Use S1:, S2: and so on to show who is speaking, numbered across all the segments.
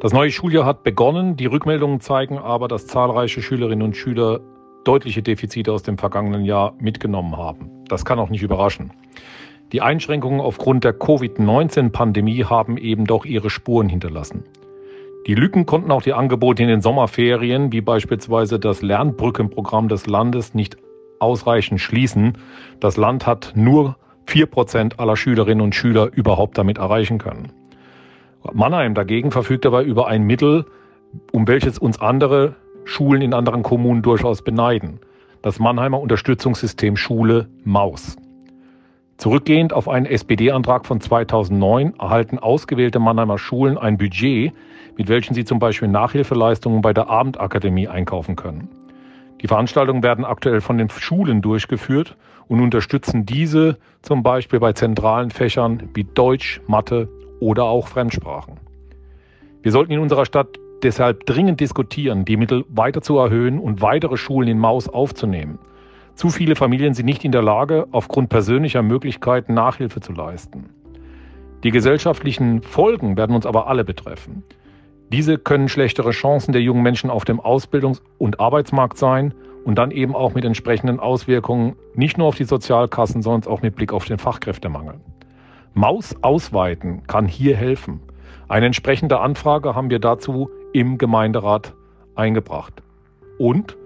S1: Das neue Schuljahr hat begonnen. Die Rückmeldungen zeigen aber, dass zahlreiche Schülerinnen und Schüler deutliche Defizite aus dem vergangenen Jahr mitgenommen haben. Das kann auch nicht überraschen. Die Einschränkungen aufgrund der Covid-19-Pandemie haben eben doch ihre Spuren hinterlassen. Die Lücken konnten auch die Angebote in den Sommerferien, wie beispielsweise das Lernbrückenprogramm des Landes, nicht ausreichend schließen. Das Land hat nur vier Prozent aller Schülerinnen und Schüler überhaupt damit erreichen können. Mannheim dagegen verfügt dabei über ein Mittel, um welches uns andere Schulen in anderen Kommunen durchaus beneiden. Das Mannheimer Unterstützungssystem Schule Maus. Zurückgehend auf einen SPD-Antrag von 2009 erhalten ausgewählte Mannheimer Schulen ein Budget, mit welchem sie zum Beispiel Nachhilfeleistungen bei der Abendakademie einkaufen können. Die Veranstaltungen werden aktuell von den Schulen durchgeführt und unterstützen diese zum Beispiel bei zentralen Fächern wie Deutsch, Mathe oder auch Fremdsprachen. Wir sollten in unserer Stadt deshalb dringend diskutieren, die Mittel weiter zu erhöhen und weitere Schulen in Maus aufzunehmen. Zu viele Familien sind nicht in der Lage, aufgrund persönlicher Möglichkeiten Nachhilfe zu leisten. Die gesellschaftlichen Folgen werden uns aber alle betreffen. Diese können schlechtere Chancen der jungen Menschen auf dem Ausbildungs- und Arbeitsmarkt sein und dann eben auch mit entsprechenden Auswirkungen nicht nur auf die Sozialkassen, sondern auch mit Blick auf den Fachkräftemangel. Maus ausweiten kann hier helfen. Eine entsprechende Anfrage haben wir dazu im Gemeinderat eingebracht. Und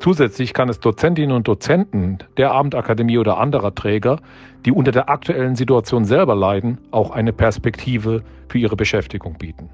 S1: zusätzlich kann es Dozentinnen und Dozenten der Abendakademie oder anderer Träger, die unter der aktuellen Situation selber leiden, auch eine Perspektive für ihre Beschäftigung bieten.